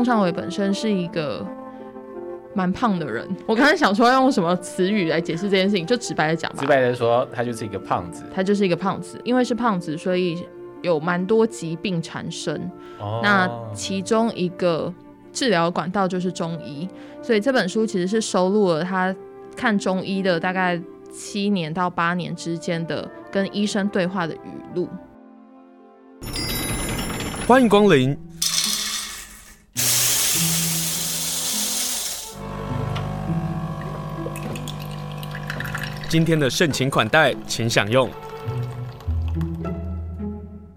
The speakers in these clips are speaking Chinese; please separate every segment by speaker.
Speaker 1: 宋尚伟本身是一个蛮胖的人。我刚才想说要用什么词语来解释这件事情，就直白的讲吧。
Speaker 2: 直白的说，他就是一个胖子。
Speaker 1: 他就是一个胖子，因为是胖子，所以有蛮多疾病缠身。哦。那其中一个治疗管道就是中医，所以这本书其实是收录了他看中医的大概七年到八年之间的跟医生对话的语录。
Speaker 3: 欢迎光临。今天的盛情款待，请享用。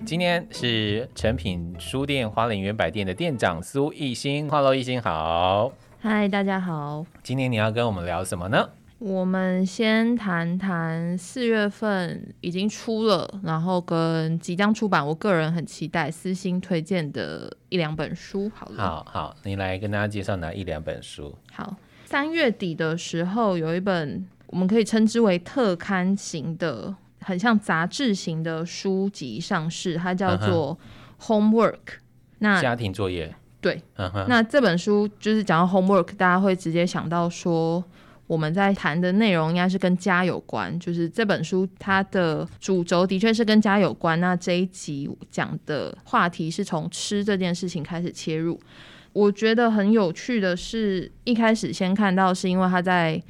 Speaker 2: 今天是诚品书店花莲远百店的店长苏奕昕，Hello，奕昕好。
Speaker 1: 嗨，大家好。
Speaker 2: 今天你要跟我们聊什么呢？
Speaker 1: 我们先谈谈四月份已经出了，然后跟即将出版，我个人很期待、私心推荐的一两本书。好了，
Speaker 2: 好好，你来跟大家介绍哪一两本书？
Speaker 1: 好，三月底的时候有一本我们可以称之为特刊型的，很像杂志型的书籍上市，它叫做 Homework。那
Speaker 2: 家庭作业。
Speaker 1: 对，那这本书就是讲到 Homework，大家会直接想到说。我们在谈的内容应该是跟家有关，就是这本书它的主轴的确是跟家有关。那这一集讲的话题是从吃这件事情开始切入。我觉得很有趣的是，一开始先看到是因为他在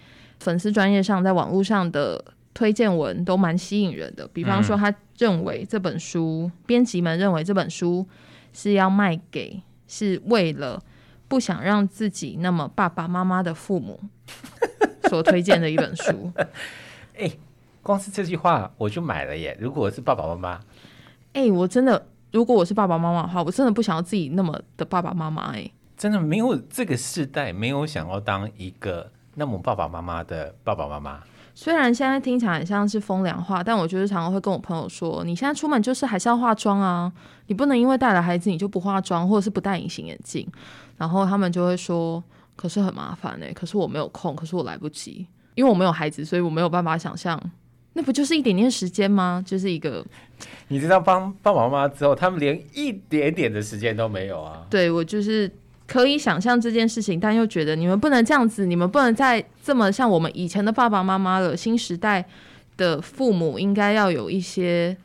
Speaker 1: 粉丝专业上，在网络上的推荐文都蛮吸引人的。比方说，他认为这本书，编辑们认为这本书是要卖给，是为了不想让自己那么爸爸妈妈的父母。所推荐的一本书，
Speaker 2: 哎、欸，光是这句话我就买了耶！如果我是爸爸妈妈，
Speaker 1: 哎、欸，我真的，如果我是爸爸妈妈的话，我真的不想要自己那么的爸爸妈妈，哎，
Speaker 2: 真的没有这个世代没有想要当一个那么爸爸妈妈的爸爸妈妈。
Speaker 1: 虽然现在听起来很像是风凉话，但我就是常常会跟我朋友说，你现在出门就是还是要化妆啊，你不能因为带了孩子你就不化妆，或者是不戴隐形眼镜，然后他们就会说。可是很麻烦哎、欸，可是我没有空，可是我来不及，因为我没有孩子，所以我没有办法想象，那不就是一点点时间吗？就是一个，
Speaker 2: 你知道帮爸爸妈妈之后，他们连一点点的时间都没有啊。
Speaker 1: 对，我就是可以想象这件事情，但又觉得你们不能这样子，你们不能再这么像我们以前的爸爸妈妈了。新时代的父母应该要有一些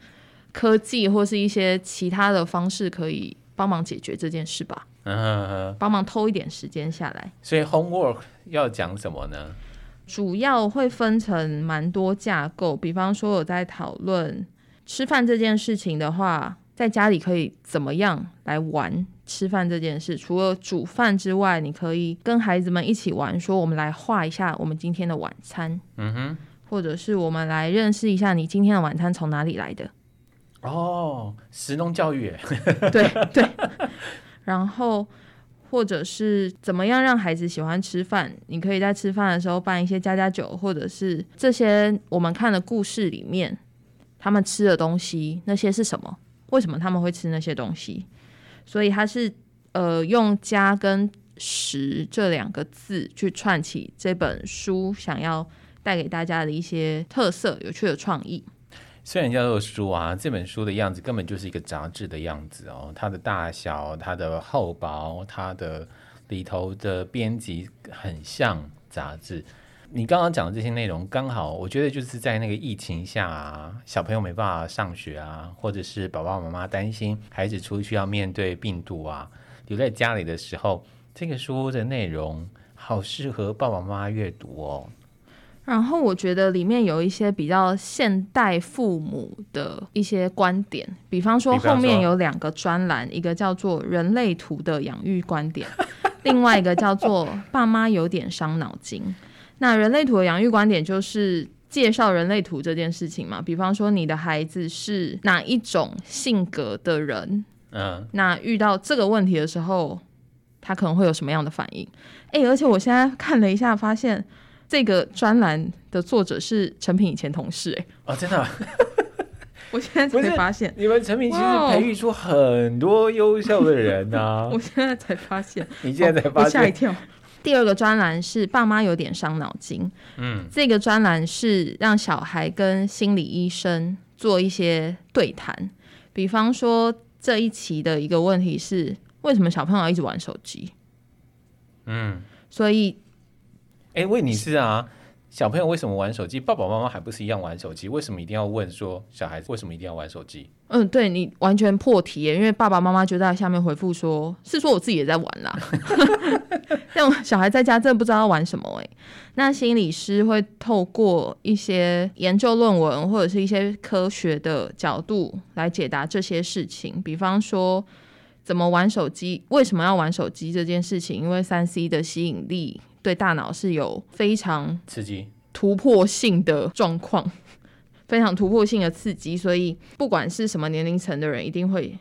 Speaker 1: 科技或是一些其他的方式，可以帮忙解决这件事吧。嗯，帮忙偷一点时间下来。
Speaker 2: 所以 homework 要讲什么呢？
Speaker 1: 主要会分成蛮多架构，比方说我在讨论吃饭这件事情的话，在家里可以怎么样来玩吃饭这件事？除了煮饭之外，你可以跟孩子们一起玩，说我们来画一下我们今天的晚餐。嗯哼，或者是我们来认识一下你今天的晚餐从哪里来的。
Speaker 2: 哦，食农教育。
Speaker 1: 对对。然后，或者是怎么样让孩子喜欢吃饭？你可以在吃饭的时候办一些家家酒，或者是这些我们看的故事里面，他们吃的东西那些是什么？为什么他们会吃那些东西？所以他是呃用“家”跟“食”这两个字去串起这本书想要带给大家的一些特色、有趣的创意。
Speaker 2: 虽然叫做书啊，这本书的样子根本就是一个杂志的样子哦。它的大小、它的厚薄、它的里头的编辑很像杂志。你刚刚讲的这些内容，刚好我觉得就是在那个疫情下啊，小朋友没办法上学啊，或者是爸爸妈妈担心孩子出去要面对病毒啊，留在家里的时候，这个书的内容好适合爸爸妈妈阅读哦。
Speaker 1: 然后我觉得里面有一些比较现代父母的一些观点，比方说后面有两个专栏，一个叫做“人类图”的养育观点，另外一个叫做“爸妈有点伤脑筋”。那人类图的养育观点就是介绍人类图这件事情嘛，比方说你的孩子是哪一种性格的人，嗯，那遇到这个问题的时候，他可能会有什么样的反应？哎，而且我现在看了一下，发现。这个专栏的作者是陈品以前同事哎、
Speaker 2: 欸、哦，真的，
Speaker 1: 我现在才发现，
Speaker 2: 你们陈平其实培育出很多优秀的人呐、啊。
Speaker 1: 我现在才发现，
Speaker 2: 你现在才发现，吓、
Speaker 1: 哦、一跳。第二个专栏是爸妈有点伤脑筋，嗯，这个专栏是让小孩跟心理医生做一些对谈，比方说这一期的一个问题是，为什么小朋友要一直玩手机？
Speaker 2: 嗯，
Speaker 1: 所以，
Speaker 2: 哎，问你是啊。小朋友为什么玩手机？爸爸妈妈还不是一样玩手机？为什么一定要问说小孩子为什么一定要玩手机？
Speaker 1: 嗯，对，你完全破题耶，因为爸爸妈妈就在下面回复说，是说我自己也在玩啦。像小孩在家真的不知道要玩什么哎。那心理师会透过一些研究论文或者是一些科学的角度来解答这些事情，比方说怎么玩手机，为什么要玩手机这件事情，因为三 C 的吸引力。对大脑是有非常
Speaker 2: 刺激、
Speaker 1: 突破性的状况，非常突破性的刺激，所以不管是什么年龄层的人，一定会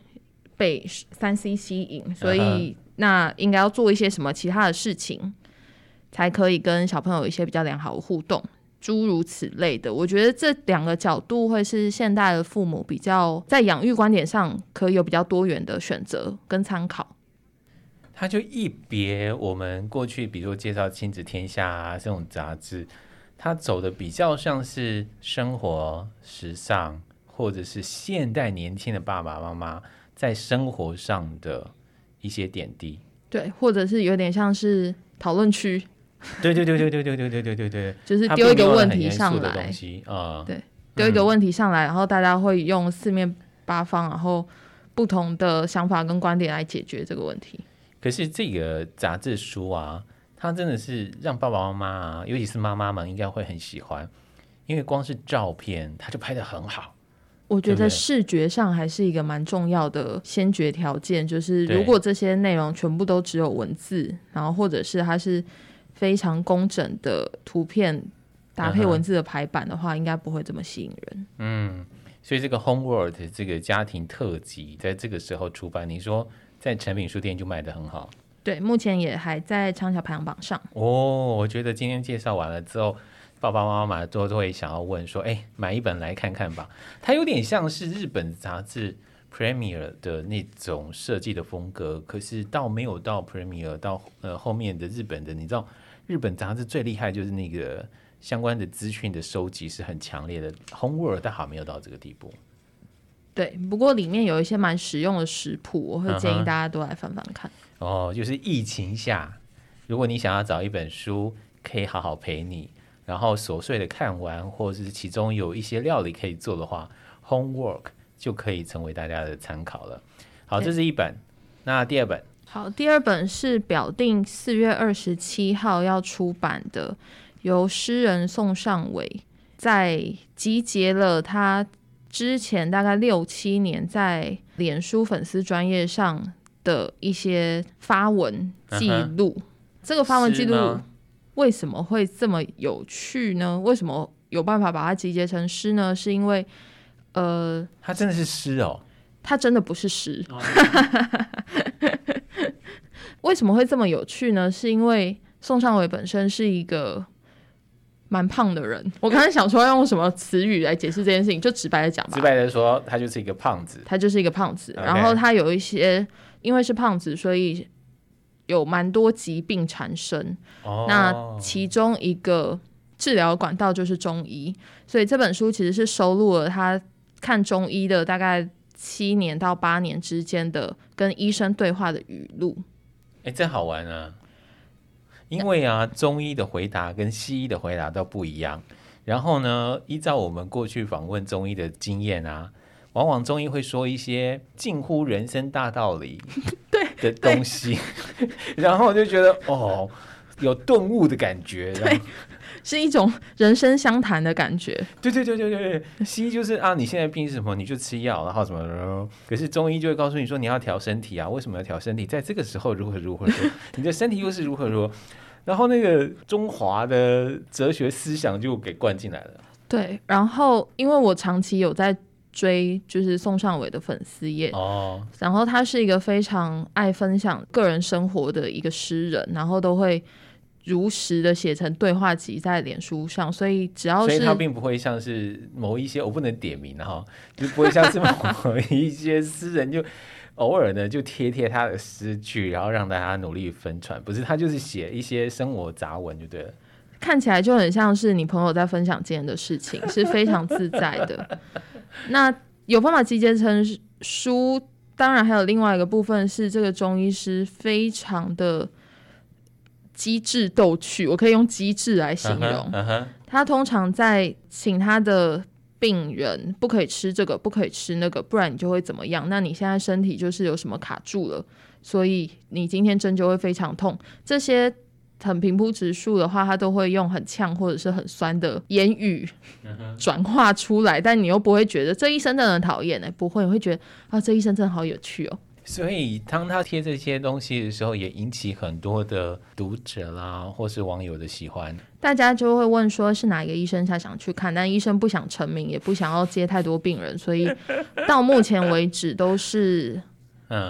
Speaker 1: 被三 C 吸引。所以那应该要做一些什么其他的事情，才可以跟小朋友有一些比较良好的互动，诸如此类的。我觉得这两个角度会是现代的父母比较在养育观点上可以有比较多元的选择跟参考。
Speaker 2: 他就一别我们过去，比如说介绍《亲子天下》啊这种杂志，他走的比较像是生活、时尚，或者是现代年轻的爸爸妈妈在生活上的一些点滴。
Speaker 1: 对，或者是有点像是讨论区。
Speaker 2: 对对对对对对对对对对对，
Speaker 1: 就是丢一个问题上
Speaker 2: 来，
Speaker 1: 对，丢一个问题上来，然后大家会用四面八方，然后不同的想法跟观点来解决这个问题。
Speaker 2: 可是这个杂志书啊，它真的是让爸爸妈妈啊，尤其是妈妈们应该会很喜欢，因为光是照片，它就拍得很好。
Speaker 1: 我觉得视觉上还是一个蛮重要的先决条件，就是如果这些内容全部都只有文字，然后或者是它是非常工整的图片搭配文字的排版的话，应该不会这么吸引人。
Speaker 2: 嗯，所以这个 Homeworld 这个家庭特辑在这个时候出版，你说？在成品书店就卖的很好，
Speaker 1: 对，目前也还在畅销排行榜上。
Speaker 2: 哦，我觉得今天介绍完了之后，爸爸妈妈买了之后都会想要问说：“哎，买一本来看看吧。”它有点像是日本杂志 Premier 的那种设计的风格，可是到没有到 Premier 到呃后面的日本的，你知道日本杂志最厉害就是那个相关的资讯的收集是很强烈的，Homeworld 但还没有到这个地步。
Speaker 1: 对，不过里面有一些蛮实用的食谱，我会建议大家都来翻翻看。
Speaker 2: Uh-huh. 哦，就是疫情下，如果你想要找一本书可以好好陪你，然后琐碎的看完，或者是其中有一些料理可以做的话，Homework 就可以成为大家的参考了。好，这是一本。那第二本，
Speaker 1: 好，第二本是表定四月二十七号要出版的，由诗人宋尚伟在集结了他。之前大概六七年在脸书粉丝专业上的一些发文记录，啊，这个发文记录为什么会这么有趣呢？为什么有办法把它集结成诗呢？是因为，呃，
Speaker 2: 它真的是诗哦，
Speaker 1: 它真的不是诗。哦、为什么会这么有趣呢？是因为宋尚伟本身是一个。蛮胖的人，我刚才想说要用什么词语来解释这件事情，就直白的讲吧。
Speaker 2: 直白的说，他就是一个胖子。
Speaker 1: 他就是一个胖子.然后他有一些，因为是胖子，所以有蛮多疾病缠身。哦。那其中一个治疗管道就是中医，所以这本书其实是收录了他看中医的大概七年到八年之间的跟医生对话的语录。
Speaker 2: 哎，真好玩啊！因为啊，中医的回答跟西医的回答都不一样。然后呢，依照我们过去访问中医的经验啊，往往中医会说一些近乎人生大道理 对的东西，然后就觉得哦，有顿悟的感觉，
Speaker 1: 对，是一种人生相谈的感觉。
Speaker 2: 对对对对对对，西医就是啊，你现在病是什么，你就吃药，然后什么什么。可是中医就会告诉你说，你要调身体啊，为什么要调身体？在这个时候如何如何如何，你的身体又是如何如何。然后那个中华的哲学思想就给灌进来了。
Speaker 1: 对，然后因为我长期有在追，就是宋尚伟的粉丝页哦，然后他是一个非常爱分享个人生活的一个诗人，然后都会如实的写成对话集在脸书上，所以只要是，
Speaker 2: 所以他并不会像是某一些我不能点名哈，就不会像是某一些诗人就。偶尔呢，就贴贴他的诗句，然后让大家努力分传。不是他就是写一些生活杂文就对了。
Speaker 1: 看起来就很像是你朋友在分享今天的事情，是非常自在的。那有方法集结成书，当然还有另外一个部分是这个中医师非常的机智逗趣，我可以用机智来形容。
Speaker 2: Uh huh, uh huh.
Speaker 1: 他通常在请他的病人不可以吃这个，不可以吃那个，不然你就会怎么样？那你现在身体就是有什么卡住了，所以你今天针灸会非常痛。这些很平铺直述的话，他都会用很呛或者是很酸的言语转化出来，uh. 但你又不会觉得这医生真的很讨厌呢？不会，你会觉得啊，这医生真的好有趣哦。
Speaker 2: 所以，当他贴这些东西的时候，也引起很多的读者啦，或是网友的喜欢。
Speaker 1: 大家就会问说，是哪一个医生才想去看？但医生不想成名，也不想要接太多病人，所以到目前为止都是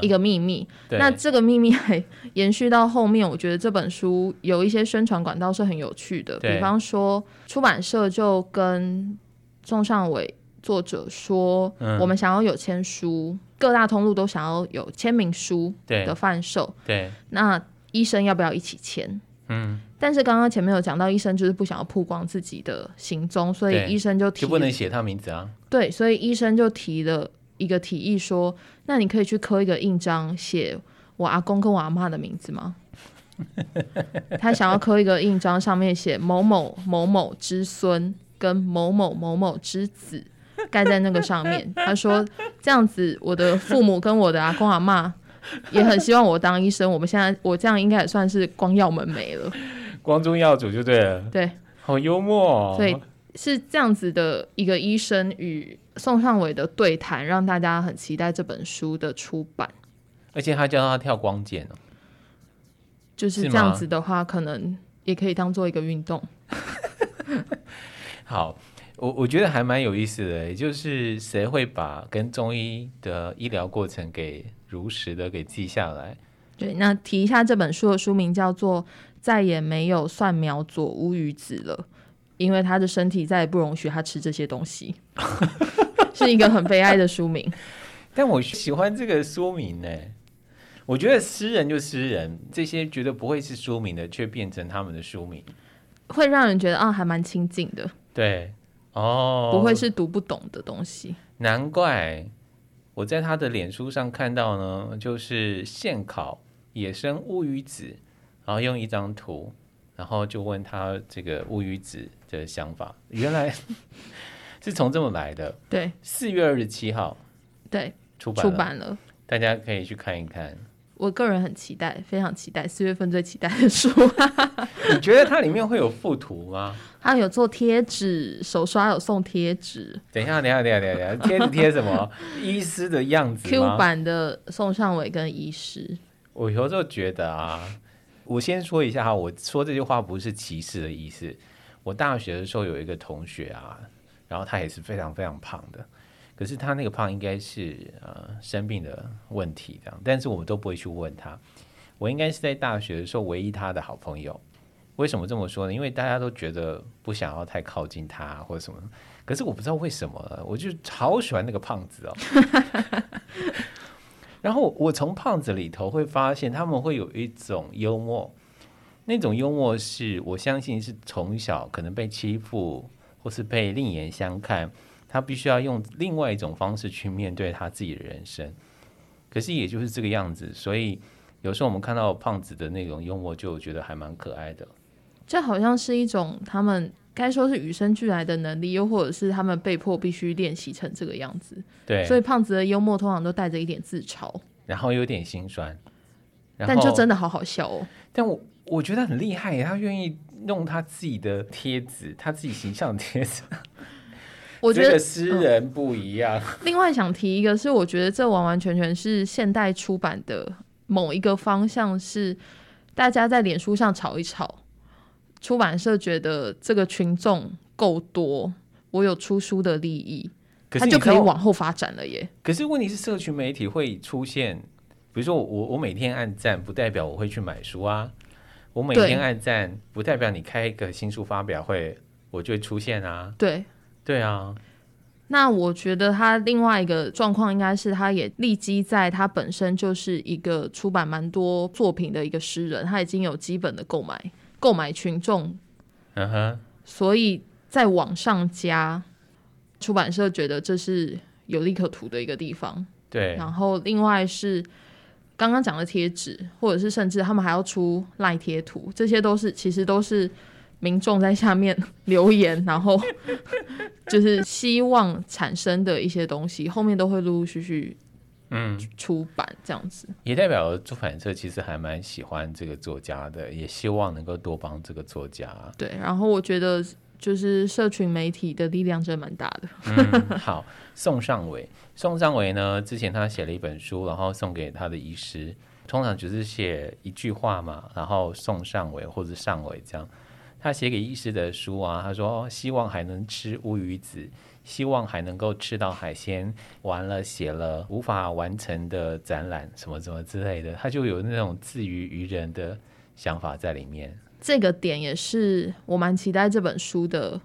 Speaker 1: 一个秘密。嗯、那这个秘密还延续到后面，我觉得这本书有一些宣传管道是很有趣的。比方说，出版社就跟宋尚伟作者说，嗯、我们想要有签书。各大通路都想要有签名书的贩售，
Speaker 2: 对，
Speaker 1: 那医生要不要一起签？
Speaker 2: 嗯，
Speaker 1: 但是刚刚前面有讲到，医生就是不想要曝光自己的行踪，所以医生就提
Speaker 2: 就不能写他名字啊。
Speaker 1: 对，所以医生就提了一个提议说，那你可以去刻一个印章，写我阿公跟我阿妈的名字吗？他想要刻一个印章，上面写某某某某之孙跟某某某某之子。盖在那个上面，他说这样子，我的父母跟我的阿公阿妈也很希望我当医生。我们现在我这样应该也算是光耀门楣了，
Speaker 2: 光宗耀祖就对了。
Speaker 1: 对，
Speaker 2: 好幽默哦。
Speaker 1: 所以是这样子的一个医生与宋尚伟的对谈，让大家很期待这本书的出版。
Speaker 2: 而且他教他跳光剑哦，
Speaker 1: 就是这样子的话，可能也可以当做一个运动。
Speaker 2: 好。我我觉得还蛮有意思的，就是谁会把跟中医的医疗过程给如实的给记下来？
Speaker 1: 对，那提一下这本书的书名叫做《再也没有蒜苗佐乌鱼子了》，因为他的身体再也不容许他吃这些东西，是一个很悲哀的书名。
Speaker 2: 但我喜欢这个书名呢，我觉得诗人就诗人，这些觉得不会是书名的，却变成他们的书名，
Speaker 1: 会让人觉得啊，还蛮亲近的。
Speaker 2: 对。哦，
Speaker 1: 不会是读不懂的东西。
Speaker 2: 难怪我在他的脸书上看到呢，就是现烤野生乌鱼子，然后用一张图，然后就问他这个乌鱼子的想法，原来 是从这么来的。
Speaker 1: 对，
Speaker 2: 四月二十七号，
Speaker 1: 对，
Speaker 2: 出版了，
Speaker 1: 出版了，
Speaker 2: 大家可以去看一看。
Speaker 1: 我个人很期待，非常期待四月份最期待的书。
Speaker 2: 你觉得它里面会有附图吗？
Speaker 1: 它有做贴纸，手刷有送贴纸。
Speaker 2: 等一下，等一下，等一下，等一下，贴纸贴什么？医师的样子
Speaker 1: Q 版的宋尚伟跟医师。
Speaker 2: 我有时候觉得啊，我先说一下哈，我说这句话不是歧视的意思。我大学的时候有一个同学啊，然后他也是非常非常胖的。可是他那个胖应该是呃生病的问题这样，但是我们都不会去问他。我应该是在大学的时候唯一他的好朋友。为什么这么说呢？因为大家都觉得不想要太靠近他或者什么。可是我不知道为什么，我就超喜欢那个胖子哦。然后我从胖子里头会发现他们会有一种幽默，那种幽默是我相信是从小可能被欺负或是被另眼相看。他必须要用另外一种方式去面对他自己的人生，可是也就是这个样子，所以有时候我们看到胖子的那种幽默，就觉得还蛮可爱的。
Speaker 1: 这好像是一种他们该说是与生俱来的能力，又或者是他们被迫必须练习成这个样子。
Speaker 2: 对，
Speaker 1: 所以胖子的幽默通常都带着一点自嘲，
Speaker 2: 然后有点心酸，
Speaker 1: 但就真的好好笑哦。
Speaker 2: 但我我觉得很厉害，他愿意弄他自己的贴纸，他自己形象的贴纸。我觉得诗人不一样。嗯。
Speaker 1: 另外想提一个，是我觉得这完完全全是现代出版的某一个方向，是大家在脸书上吵一吵，出版社觉得这个群众够多，我有出书的利益，他就可以往后发展了耶。
Speaker 2: 可是问题是，社群媒体会出现，比如说我我每天按赞，不代表我会去买书啊。我每天按赞，不代表你开一个新书发表会，我就会出现啊。
Speaker 1: 对。
Speaker 2: 对啊，
Speaker 1: 那我觉得他另外一个状况应该是，他也立基在他本身就是一个出版蛮多作品的一个诗人，他已经有基本的购买购买群众，
Speaker 2: 嗯哼，
Speaker 1: 所以在往上加，出版社觉得这是有利可图的一个地方。
Speaker 2: 对，
Speaker 1: 然后另外是刚刚讲的贴纸，或者是甚至他们还要出赖贴图，这些都是其实都是民众在下面留言，然后 就是希望产生的一些东西，后面都会陆陆续续嗯出版这样子，
Speaker 2: 也代表出版社其实还蛮喜欢这个作家的，也希望能够多帮这个作家。
Speaker 1: 对，然后我觉得就是社群媒体的力量真的蛮大的。
Speaker 2: 嗯、好，宋尚伟。宋尚维呢，之前他写了一本书，然后送给他的医师，通常只是写一句话嘛，然后宋尚维或者尚伟这样。他写给医师的书啊，他说希望还能吃乌鱼子，希望还能够吃到海鲜，完了写了无法完成的展览，什么什么之类的，他就有那种自娱于人的想法在里面。
Speaker 1: 这个点也是我蛮期待这本书的。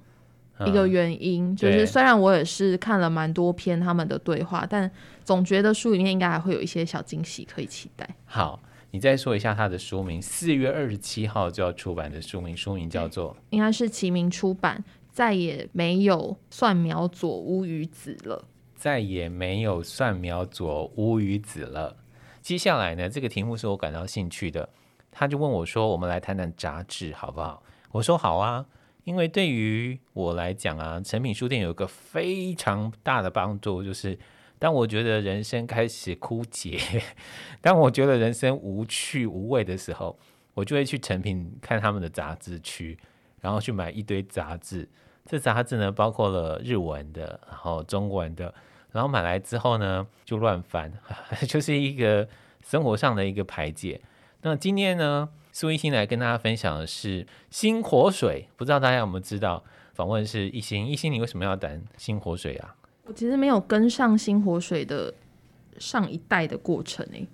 Speaker 1: 一个原因就是，虽然我也是看了蛮多篇他们的对话，但总觉得书里面应该还会有一些小惊喜可以期待。
Speaker 2: 好，你再说一下他的书名，四月二十七号就要出版的书名，书名叫做
Speaker 1: 应该是齐名出版，再也没有蒜苗佐乌鱼子了。
Speaker 2: 再也没有蒜苗佐乌鱼子了。接下来呢，这个题目是我感到兴趣的，他就问我说：“我们来谈谈杂志好不好？”我说：“好啊。”因为对于我来讲啊，诚品书店有一个非常大的帮助，就是当我觉得人生开始枯竭，当我觉得人生无趣无味的时候，我就会去诚品看他们的杂志区，然后去买一堆杂志。这杂志呢，包括了日文的，然后中文的，然后买来之后呢，就乱翻，就是一个生活上的一个排解。那今天呢，苏一心来跟大家分享的是《新活水》，不知道大家有没有知道？访问是一心，一心，你为什么要谈《新活水》啊？
Speaker 1: 我其实没有跟上《新活水》的上一代的过程诶，《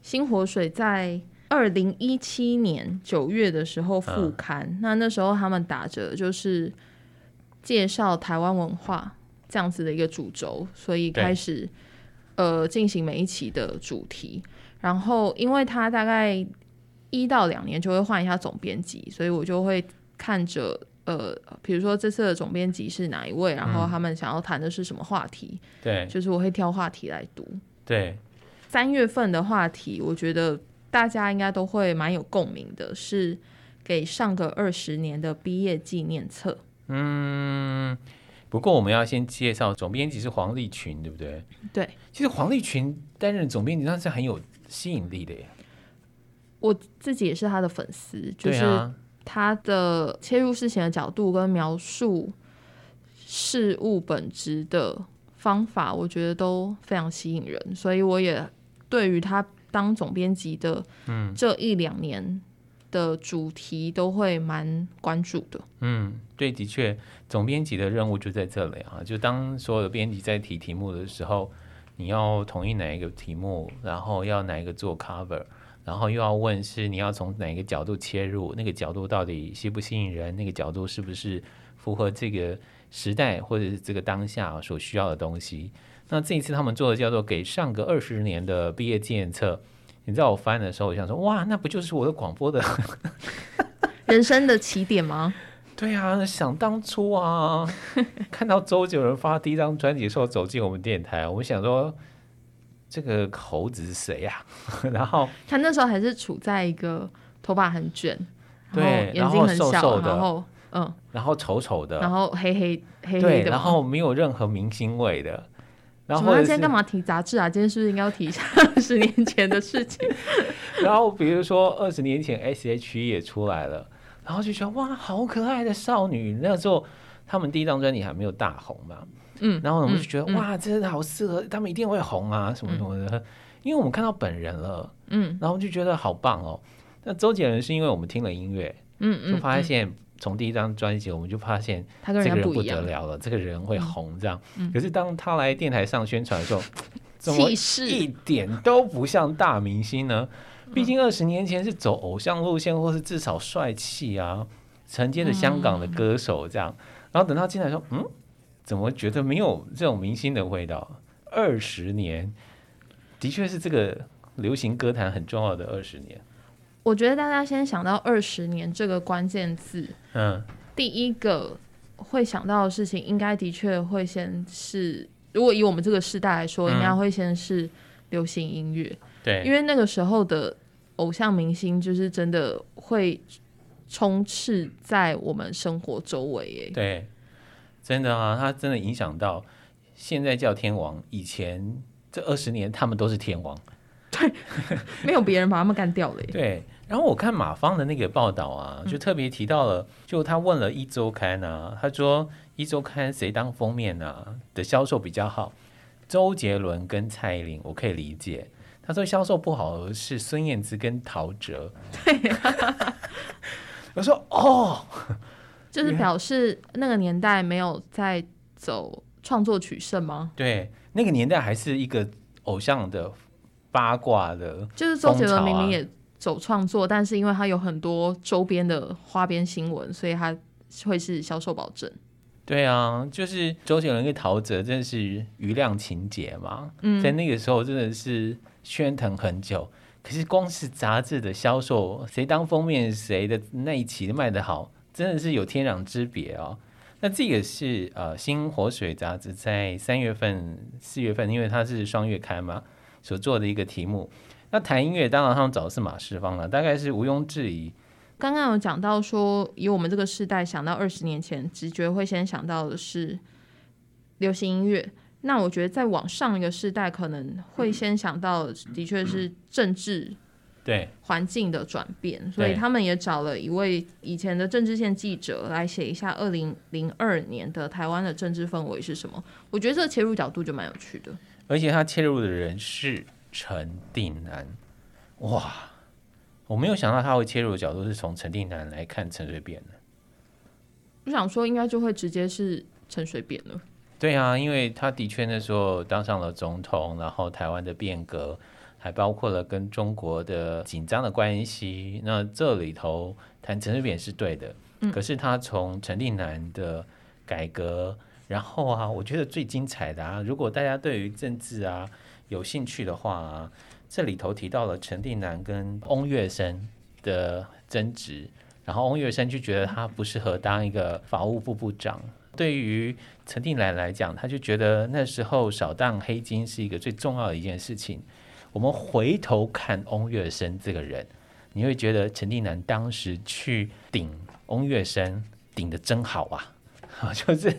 Speaker 1: 新活水》在二零一七年九月的时候复刊，嗯，那那时候他们打着就是介绍台湾文化这样子的一个主轴，所以开始呃进行每一期的主题，然后因为他大概。一到两年就会换一下总编辑，所以我就会看着呃，比如说这次的总编辑是哪一位，然后他们想要谈的是什么话题，对、嗯，就是我会挑话题来读。
Speaker 2: 对，
Speaker 1: 三月份的话题，我觉得大家应该都会蛮有共鸣的，是给上个二十年的毕业纪念册。
Speaker 2: 嗯，不过我们要先介绍总编辑是黄立群，对不对？
Speaker 1: 对，
Speaker 2: 其实黄立群担任总编辑，那是很有吸引力的耶。
Speaker 1: 我自己也是他的粉丝，就是他的切入事情的角度跟描述事物本质的方法，我觉得都非常吸引人，所以我也对于他当总编辑的嗯这一两年的主题都会蛮关注的。
Speaker 2: 嗯，对，的确，总编辑的任务就在这里啊，就当所有的编辑在提题目的时候，你要同意哪一个题目，然后要哪一个做 cover。然后又要问是你要从哪个角度切入，那个角度到底吸不吸引人，那个角度是不是符合这个时代或者是这个当下所需要的东西？那这一次他们做的叫做给上个二十年的毕业纪念册。你知道我翻的时候，我想说哇，那不就是我的广播的
Speaker 1: 人生的起点吗？
Speaker 2: 对啊，想当初啊，看到周杰伦发第一张专辑的时候走进我们电台，我们想说。这个猴子是谁呀、啊？然后
Speaker 1: 他那时候还是处在一个头发很卷，
Speaker 2: 对，
Speaker 1: 眼睛很小，
Speaker 2: 然后瘦瘦的，
Speaker 1: 然后嗯，
Speaker 2: 然后丑丑的，
Speaker 1: 然后黑黑黑黑的，
Speaker 2: 然后没有任何明星味的。然后
Speaker 1: 他今天干嘛提杂志啊？今天是不是应该要提一下 二十年前的事情？
Speaker 2: 然后比如说二十年前 S.H.E 也出来了，然后就觉得哇，好可爱的少女。那个时候他们第一张专辑还没有大红嘛。嗯，然后我们就觉得、嗯、哇，真的好适合，他们一定会红啊，什么什么的、嗯，因为我们看到本人了，嗯，然后就觉得好棒哦。那周杰伦是因为我们听了音乐，嗯，就发现从第一张专辑我们就发现这个人不得了了，这个人会红这样。嗯、可是当他来电台上宣传的时候，怎么一点都不像大明星呢？毕竟二十年前是走偶像路线，或是至少帅气啊，承接着香港的歌手这样。然后等到进来说，嗯。怎么觉得没有这种明星的味道？二十年，的确是这个流行歌坛很重要的二十年。
Speaker 1: 我觉得大家先想到二十年这个关键字，嗯，第一个会想到的事情，应该的确会先是，如果以我们这个时代来说，应该会先是流行音乐。
Speaker 2: 对，
Speaker 1: 因为那个时候的偶像明星就是真的会充斥在我们生活周围耶。
Speaker 2: 对，真的啊，他真的影响到现在叫天王，以前这二十年他们都是天王。
Speaker 1: 对，没有别人把他们干掉了耶。
Speaker 2: 对，然后我看马芳的那个报道啊，就特别提到了，就他问了一周刊啊，他说一周刊谁当封面啊的销售比较好？周杰伦跟蔡依林，我可以理解。他说销售不好的是孙燕姿跟陶喆。对，我说哦，
Speaker 1: 就是表示那个年代没有在走创作取胜吗？
Speaker 2: 对，那个年代还是一个偶像的。八卦的，
Speaker 1: 就是周杰伦明明也走创作，但是因为它有很多周边的花边新闻，所以它会是销售保证。
Speaker 2: 对啊，就是周杰伦跟陶喆真的是余量情节嘛，嗯，在那个时候真的是喧腾很久。可是光是杂志的销售，谁当封面，谁的那一期卖得好，真的是有天壤之别哦。那这个是呃《新活水》杂志在三月份、四月份，因为它是双月刊嘛。所做的一个题目，那谈音乐当然他们找的是马世芳了，大概是毋庸置疑。
Speaker 1: 刚刚有讲到说，以我们这个时代想到二十年前，直觉会先想到的是流行音乐。那我觉得再往上一个世代，可能会先想到的，的确是政治对环境的转变。所以他们也找了一位以前的政治线记者来写一下二零零二年的台湾的政治氛围是什么。我觉得这个切入角度就蛮有趣的。
Speaker 2: 而且他切入的人是陈定南，哇！我没有想到他会切入的角度是从陈定南来看陈水扁的。
Speaker 1: 我想说，应该就会直接是陈水扁了。
Speaker 2: 对啊，因为他的确那时候当上了总统，然后台湾的变革，还包括了跟中国的紧张的关系。那这里头谈陈水扁是对的，嗯、可是他从陈定南的改革。然后啊，我觉得最精彩的啊，如果大家对于政治啊有兴趣的话啊，这里头提到了陈定南跟翁月笙的争执，然后翁月笙就觉得他不适合当一个法务部部长。对于陈定南来讲，他就觉得那时候扫荡黑金是一个最重要的一件事情。我们回头看翁月笙这个人，你会觉得陈定南当时去顶翁月笙顶的真好啊，就是。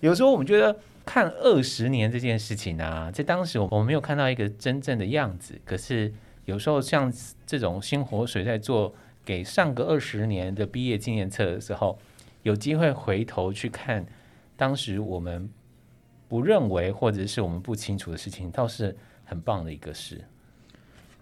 Speaker 2: 有时候我们觉得看二十年这件事情啊，在当时我们没有看到一个真正的样子。可是有时候像这种新活水在做给上个二十年的毕业纪念册的时候，有机会回头去看当时我们不认为或者是我们不清楚的事情，倒是很棒的一个事。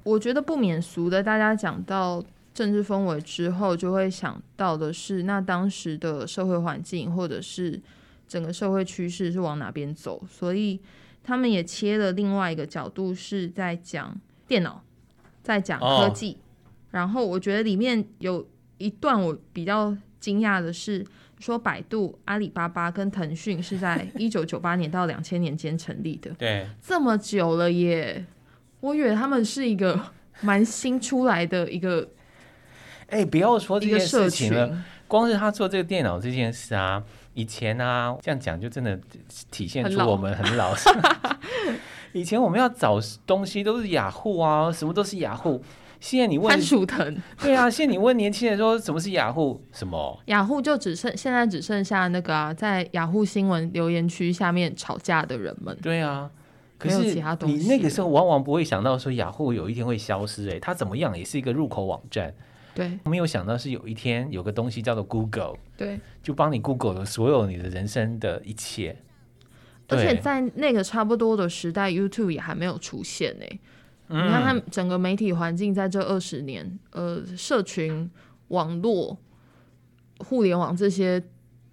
Speaker 1: 我觉得不免俗的，大家讲到政治氛围之后，就会想到的是那当时的社会环境，或者是。整个社会趋势是往哪边走？所以他们也切了另外一个角度，是在讲电脑，在讲科技。Oh. 然后我觉得里面有一段我比较惊讶的是，说百度、阿里巴巴跟腾讯是在 一九九八年到两千年间成立的。
Speaker 2: 对，
Speaker 1: 这么久了耶！我以为他们是一个蛮新出来的一个。
Speaker 2: 哎、欸，不要说这件事情了，光是他做这个电脑这件事啊。以前啊，这样讲就真的体现出我们很老。很 老以前我们要找东西都是雅虎啊，什么都是雅虎。现在你问，番
Speaker 1: 薯藤。
Speaker 2: 对啊，现在你问年轻人说什么是雅虎？什么？
Speaker 1: 雅虎就只剩现在只剩下那个啊，在雅虎新闻留言区下面吵架的人们。
Speaker 2: 对啊，可是你那个时候往往不会想到说雅虎有一天会消失，欸，哎，它怎么样也是一个入口网站。
Speaker 1: 对，
Speaker 2: 没有想到是有一天有个东西叫做 Google，
Speaker 1: 对，就
Speaker 2: 帮你 Google 了所有你的人生的一切。
Speaker 1: 而且在那个差不多的时代，YouTube 也还没有出现呢。嗯，你看，它整个媒体环境在这二十年，呃，社群网络、互联网这些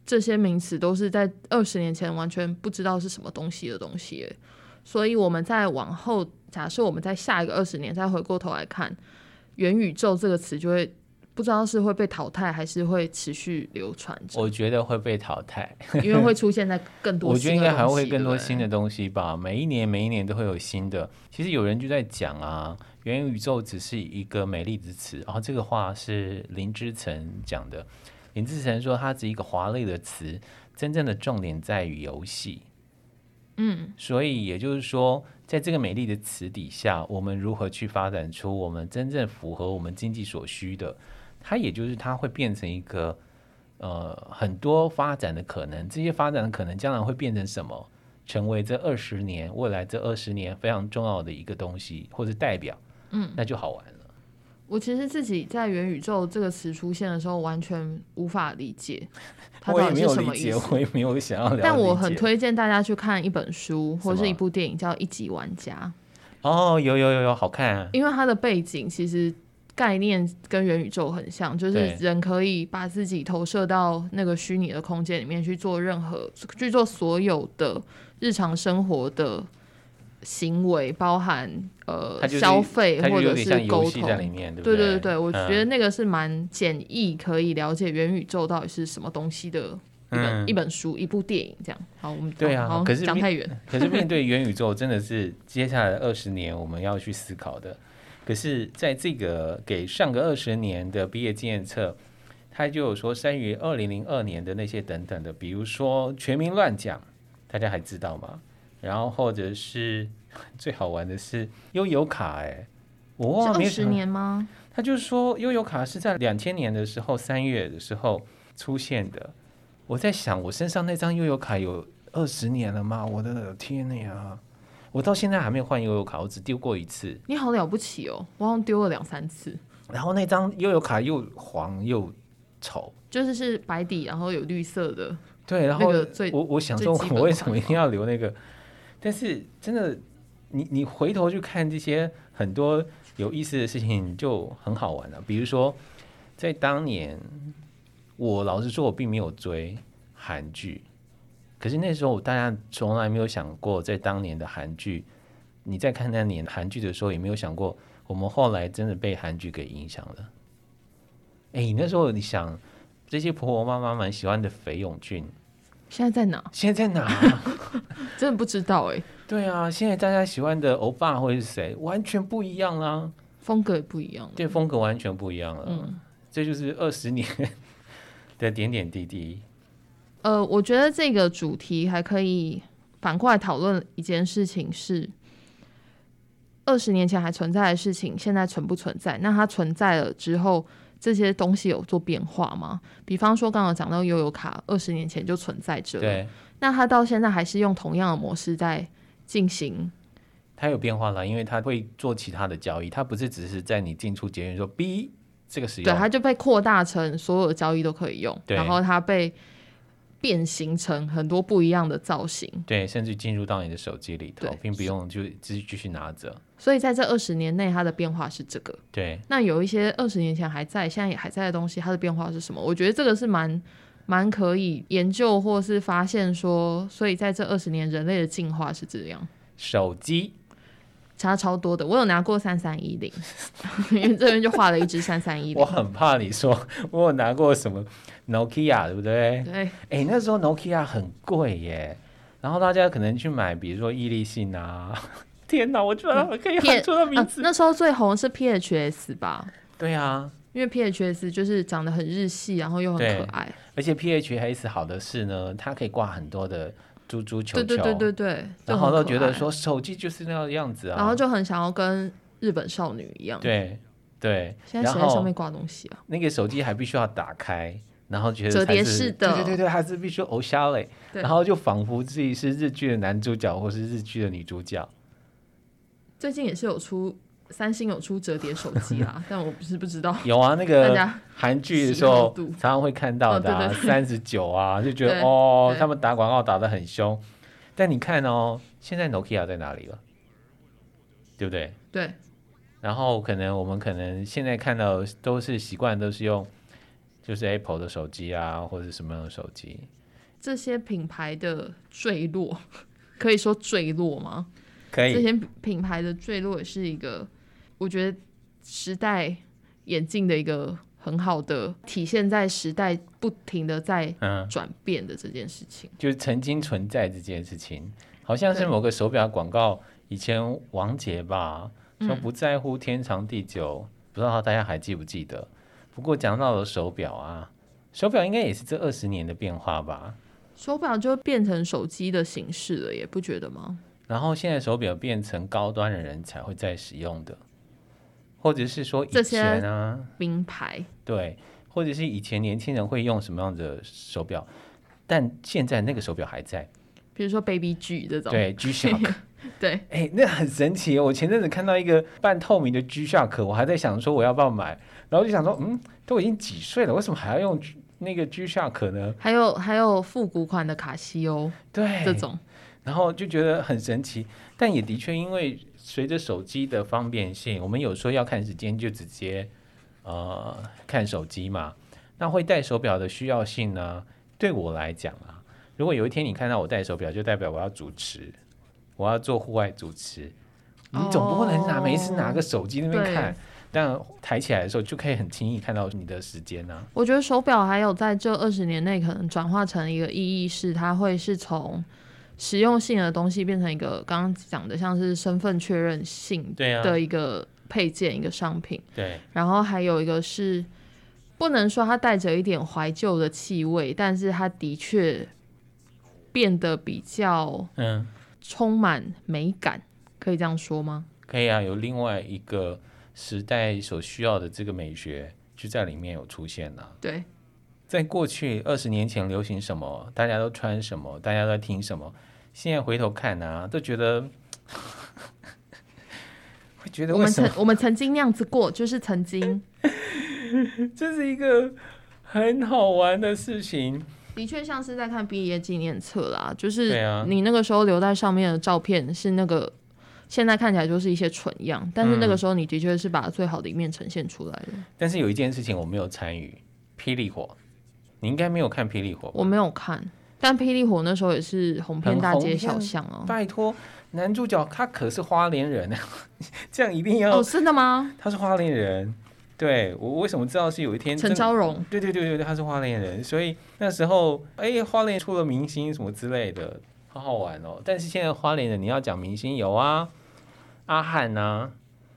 Speaker 1: 这些名词都是在二十年前完全不知道是什么东西的东西。所以我们在往后，假设我们在下一个二十年再回过头来看。元宇宙这个词就会不知道是会被淘汰还是会持续流传。
Speaker 2: 我觉得会被淘汰，
Speaker 1: 因为会出现在更多。
Speaker 2: 我觉得应该还会更多新的东西吧。每一年每一年都会有新的。其实有人就在讲啊，元宇宙只是一个美丽的词。然后这个话是林之晨讲的。林志成说它是一个华丽的词，真正的重点在于游戏。
Speaker 1: 嗯，
Speaker 2: 所以也就是说，在这个美丽的词底下，我们如何去发展出我们真正符合我们经济所需的？它也就是它会变成一个呃很多发展的可能，这些发展的可能将来会变成什么？成为这二十年未来这二十年非常重要的一个东西或者代表，
Speaker 1: 嗯，
Speaker 2: 那就好玩了。
Speaker 1: 我其实自己在元宇宙这个词出现的时候，完全无法理解 它
Speaker 2: 到
Speaker 1: 底是什么意思。
Speaker 2: 我也没有想要了解，
Speaker 1: 但我很推荐大家去看一本书或是一部电影，叫《一级玩家》。
Speaker 2: 哦，有有有有，好看啊！
Speaker 1: 因为它的背景其实概念跟元宇宙很像，就是人可以把自己投射到那个虚拟的空间里面去做任何去做所有的日常生活的。行为包含呃消费或者是沟通，对对对对，我觉得那个是蛮简易，可以了解元宇宙到底是什么东西的一本、嗯、一本书、一部电影这样。好，我们
Speaker 2: 对啊，可是
Speaker 1: 讲太远。
Speaker 2: 可是面对元宇宙，真的是接下来二十年我们要去思考的。可是在这个给上个二十年的毕业纪念册，他就有说，生于二零零二年的那些等等的，比如说全民乱讲，大家还知道吗？然后或者是 最好玩的是悠游卡，哎，我忘了二
Speaker 1: 十年吗？
Speaker 2: 他就是说悠游卡是在两千年的时候三月的时候出现的。我在想，我身上那张悠游卡有二十年了吗？我的天呀！我到现在还没有换悠游卡，我只丢过一次。
Speaker 1: 你好了不起哦，我好像丢了两三次。
Speaker 2: 然后那张悠游卡又黄又丑，
Speaker 1: 就是是白底，然后有绿色的。
Speaker 2: 对，然后
Speaker 1: 最
Speaker 2: 我我想说，我为什么一定要留那个？但是真的，你你回头去看这些很多有意思的事情，就很好玩了。比如说，在当年，我老实说，我并没有追韩剧，可是那时候大家从来没有想过，在当年的韩剧，你在看那年韩剧的时候，也没有想过，我们后来真的被韩剧给影响了。哎，你那时候你想，这些婆婆妈妈们喜欢的裴勇俊。
Speaker 1: 现在在哪？
Speaker 2: 现在在哪？
Speaker 1: 真的不知道哎、欸。
Speaker 2: 对啊，现在大家喜欢的欧巴会是谁？完全不一样啦，
Speaker 1: 风格也不一样。
Speaker 2: 对，风格完全不一样了。
Speaker 1: 嗯，
Speaker 2: 这就是二十年的点点滴滴。
Speaker 1: 呃，我觉得这个主题还可以反过来讨论一件事情是：二十年前还存在的事情，现在存不存在？那它存在了之后。这些东西有做变化吗？比方说，刚刚讲到悠游卡，二十年前就存在着，
Speaker 2: 对，
Speaker 1: 那它到现在还是用同样的模式在进行？
Speaker 2: 它有变化了，因为它会做其他的交易，它不是只是在你进出捷运说 B 这个使用，
Speaker 1: 对，它就被扩大成所有的交易都可以用，然后它被。变形成很多不一样的造型，
Speaker 2: 对，甚至进入到你的手机里头，并不用就继继续拿着。
Speaker 1: 所以在这二十年内，它的变化是这个。
Speaker 2: 对，那
Speaker 1: 有一些二十年前还在，现在也还在的东西，它的变化是什么？我觉得这个是蛮蛮可以研究或是发现说，所以在这二十年，人类的进化是这样。
Speaker 2: 手机
Speaker 1: 差超多的，我有拿过三三一零，因为这边就画了一只三三一零。
Speaker 2: 我很怕你说我有拿过什么。Nokia 对不对？
Speaker 1: 对，
Speaker 2: 哎，那时候 Nokia 很贵耶，然后大家可能去买，比如说易利信啊。天哪，我居然可以喊出的名字，
Speaker 1: 嗯啊。那时候最红是 PHS 吧？
Speaker 2: 对啊，
Speaker 1: 因为 PHS 就是长得很日系，然后又很可爱。
Speaker 2: 而且 PHS 好的是呢，它可以挂很多的珠珠球球。
Speaker 1: 对对对对对。
Speaker 2: 然后都觉得说手机就是那个样子啊，
Speaker 1: 然后就很想要跟日本少女一样。
Speaker 2: 对对。
Speaker 1: 现在谁在上面挂东西啊？
Speaker 2: 那个手机还必须要打开。然后觉得
Speaker 1: 折叠式的，
Speaker 2: 对对对，还是必须偶像嘞。然后就仿佛自己是日剧的男主角，或是日剧的女主角。
Speaker 1: 最近也是有出三星有出折叠手机啦，但我不是不知道。
Speaker 2: 有啊，那个韩剧的时候常常会看到的、啊，三十九啊，就觉得哦，他们打广告打得很凶。但你看哦，现在 Nokia 在哪里了？对不对？
Speaker 1: 对。
Speaker 2: 然后可能我们可能现在看到都是习惯都是用。就是 Apple 的手机啊，或者什么样的手机？
Speaker 1: 这些品牌的坠落，可以说坠落吗？
Speaker 2: 可以。
Speaker 1: 这些品牌的坠落也是一个，我觉得时代演进的一个很好的体现，在时代不停的在转变的这件事情。嗯，
Speaker 2: 就曾经存在这件事情，好像是某个手表广告，以前王杰吧说不在乎天长地久，嗯，不知道大家还记不记得？不过讲到了手表啊，手表应该也是这二十年的变化吧？
Speaker 1: 手表就变成手机的形式了，也不觉得吗？
Speaker 2: 然后现在手表变成高端的人才会在使用的，或者是说以前啊，
Speaker 1: 名牌
Speaker 2: 对，或者是以前年轻人会用什么样的手表，但现在那个手表还在，
Speaker 1: 比如说 Baby G 这种，
Speaker 2: 对 G Shock，
Speaker 1: 对，
Speaker 2: 哎、欸，那很神奇。我前阵子看到一个半透明的 G Shock，我还在想说我要不要买，然后就想说，嗯，都已经几岁了，为什么还要用那个 G Shock 呢？
Speaker 1: 还有还有复古款的卡西欧，
Speaker 2: 对，
Speaker 1: 这种。
Speaker 2: 然后就觉得很神奇，但也的确，因为随着手机的方便性，我们有时候要看时间就直接呃看手机嘛。那会戴手表的需要性呢？对我来讲啊，如果有一天你看到我戴手表，就代表我要主持，我要做户外主持，你总不能拿每一次拿个手机那边看，但抬起来的时候就可以很轻易看到你的时间呢。
Speaker 1: 我觉得手表还有在这二十年内可能转化成一个意义是，它会是从。实用性的东西变成一个刚刚讲的像是身份确认性的一个配件，一个商品。
Speaker 2: 对，
Speaker 1: 然后还有一个是不能说它带着一点怀旧的气味，但是它的确变得比较嗯充满美感，可以这样说吗？
Speaker 2: 可以啊，有另外一个时代所需要的这个美学就在里面有出现了。
Speaker 1: 对，
Speaker 2: 在过去二十年前流行什么，大家都穿什么，大家都在听什么。现在回头看啊，都觉得 会觉得
Speaker 1: 我们曾我们曾经那样子过，就是曾经，
Speaker 2: 这是一个很好玩的事情。
Speaker 1: 的确像是在看毕业纪念册啦，就是你那个时候留在上面的照片是那个，现在看起来就是一些蠢样，但是那个时候你的确是把最好的一面呈现出来了。
Speaker 2: 但是有一件事情我没有参与，霹雳火，你应该没有看霹雳火，
Speaker 1: 我没有看。但霹雳火那时候也是红遍大街小巷哦。
Speaker 2: 拜托，男主角他可是花莲人，这样一定要
Speaker 1: 哦？真的吗？
Speaker 2: 他是花莲人，对，我为什么知道是有一天
Speaker 1: 陈昭荣？
Speaker 2: 对对对对对，他是花莲人，所以那时候哎，花莲出了明星什么之类的，好好玩哦。但是现在花莲人你要讲明星有啊，阿汉呐、啊，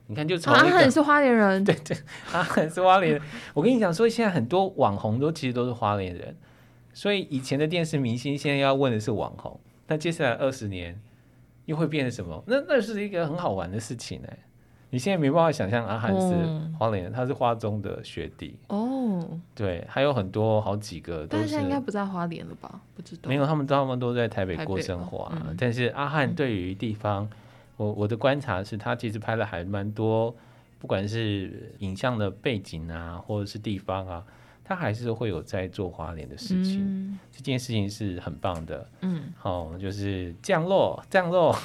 Speaker 2: 你看就从阿
Speaker 1: 汉是花莲人，
Speaker 2: 对对，阿汉是花莲人。我跟你讲说，现在很多网红都其实都是花莲人。所以以前的电视明星，现在要问的是网红。那接下来二十年又会变成什么？那那是一个很好玩的事情哎。你现在没办法想象阿汉是花莲人，他是花中的学弟
Speaker 1: 哦。
Speaker 2: 对，还有很多好几个都是。
Speaker 1: 但现在应该不在花莲了吧？不知道。
Speaker 2: 没有，他们他们都在台北过生活啊。嗯、但是阿汉对于地方，我我的观察是他其实拍了还蛮多，不管是影像的背景啊，或者是地方啊。他还是会有在做花莲的事情，嗯，这件事情是很棒的。嗯，好，哦，就是降落，降落，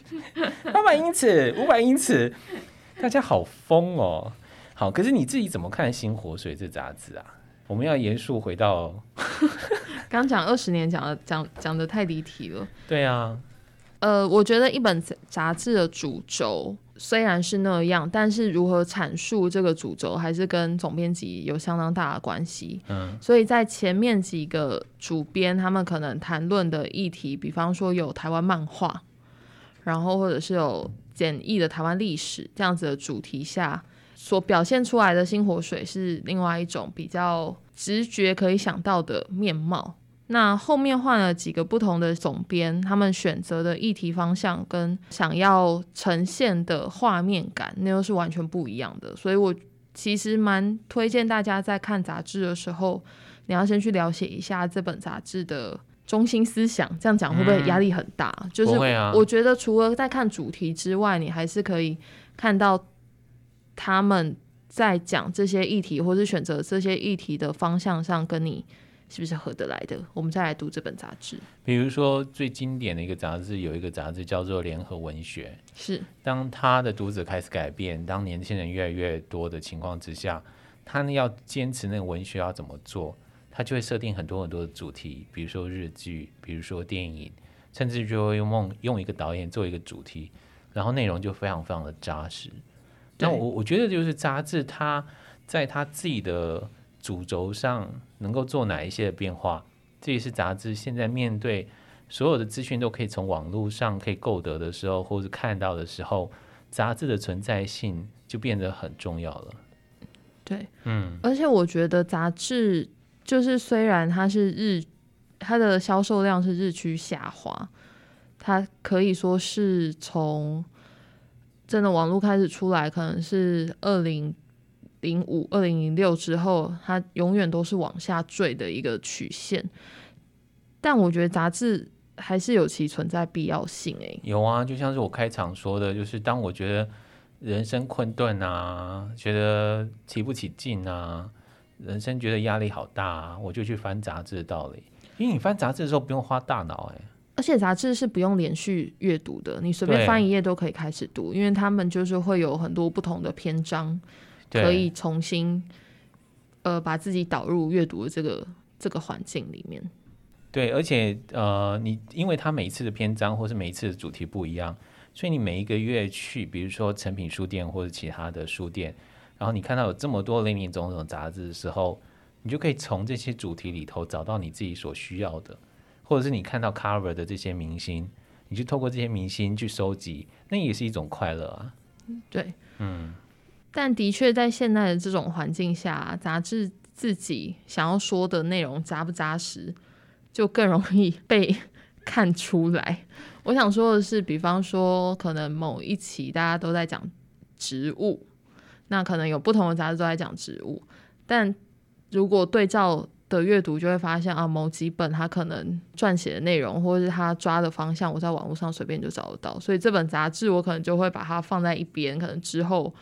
Speaker 2: 八百英尺，五百英尺，大家好疯哦。好，可是你自己怎么看《新活水》这杂志啊？我们要严肃回到，
Speaker 1: 刚讲二十年，讲的讲讲的太离题了。
Speaker 2: 对啊。
Speaker 1: 呃，我觉得一本杂志的主轴虽然是那样，但是如何阐述这个主轴，还是跟总编辑有相当大的关系。嗯，所以在前面几个主编他们可能谈论的议题，比方说有台湾漫画，然后或者是有简易的台湾历史这样子的主题下，所表现出来的星火水是另外一种比较直觉可以想到的面貌。那后面换了几个不同的总编，他们选择的议题方向跟想要呈现的画面感，那又是完全不一样的。所以我其实蛮推荐大家在看杂志的时候，你要先去了解一下这本杂志的中心思想。这样讲会不会压力很大？嗯，就是我觉得除了在看主题之外，你还是可以看到他们在讲这些议题，或是选择这些议题的方向上跟你。是不是合得来的？我们再来读这本杂志。
Speaker 2: 比如说最经典的一个杂志，有一个杂志叫做《联合文学》。
Speaker 1: 是。
Speaker 2: 当他的读者开始改变，当年轻人越来越多的情况之下，他呢要坚持那个文学要怎么做，他就会设定很多很多的主题，比如说日剧，比如说电影，甚至就会用梦用一个导演做一个主题，然后内容就非常非常的扎实。那我我觉得就是杂志，他在他自己的。主轴上能够做哪一些的变化？这也是杂志现在面对所有的资讯都可以从网络上可以购得的时候，或者看到的时候，杂志的存在性就变得很重要了。
Speaker 1: 对，嗯，而且我觉得杂志就是虽然它是日它的销售量是日趋下滑，它可以说是从真的网络开始出来，可能是二零零五、二零零六之后，它永远都是往下坠的一个曲线。但我觉得杂志还是有其存在必要性诶、欸。
Speaker 2: 有啊，就像是我开场说的，就是当我觉得人生困顿啊，觉得提不起劲啊，人生觉得压力好大啊，我就去翻杂志的道理。因为你翻杂志的时候不用花大脑诶、欸，
Speaker 1: 而且杂志是不用连续阅读的，你随便翻一页都可以开始读，因为他们就是会有很多不同的篇章，可以重新呃把自己导入阅读的这个这个环境里面。
Speaker 2: 对，而且呃，你因为它每一次的篇章或是每一次的主题不一样，所以你每一个月去，比如说成品书店或者其他的书店，然后你看到有这么多零零总总杂志的时候。你就可以从这些主题里头找到你自己所需要的，或者是你看到 cover 的这些明星，你就透过这些明星去收集，那也是一种快乐啊。
Speaker 1: 对，嗯。但的确，在现在的这种环境下，杂志自己想要说的内容扎不扎实，就更容易 被看出来。我想说的是，比方说，可能某一期大家都在讲植物，那可能有不同的杂志都在讲植物，但如果对照的阅读，就会发现啊，某几本他可能撰写的内容，或者是他抓的方向，我在网络上随便就找得到。所以这本杂志，我可能就会把它放在一边，可能之后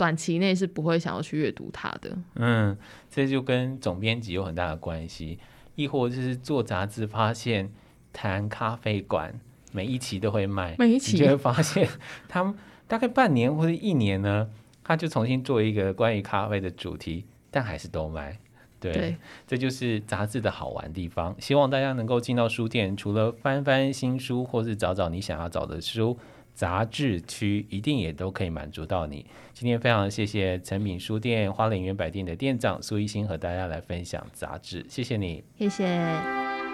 Speaker 1: 短期内是不会想要去阅读它的。
Speaker 2: 嗯，这就跟总编辑有很大的关系。亦或就是做杂志，发现谈咖啡馆每一期都会卖，
Speaker 1: 每一期
Speaker 2: 你就会发现他们大概半年或者一年呢，他就重新做一个关于咖啡的主题，但还是都卖。对，对，这就是杂志的好玩地方。希望大家能够进到书店，除了翻翻新书，或是找找你想要找的书，杂志区一定也都可以满足到你。今天非常谢谢诚品书店花莲园百店的店长苏一星和大家来分享杂志，谢谢你，
Speaker 1: 谢谢。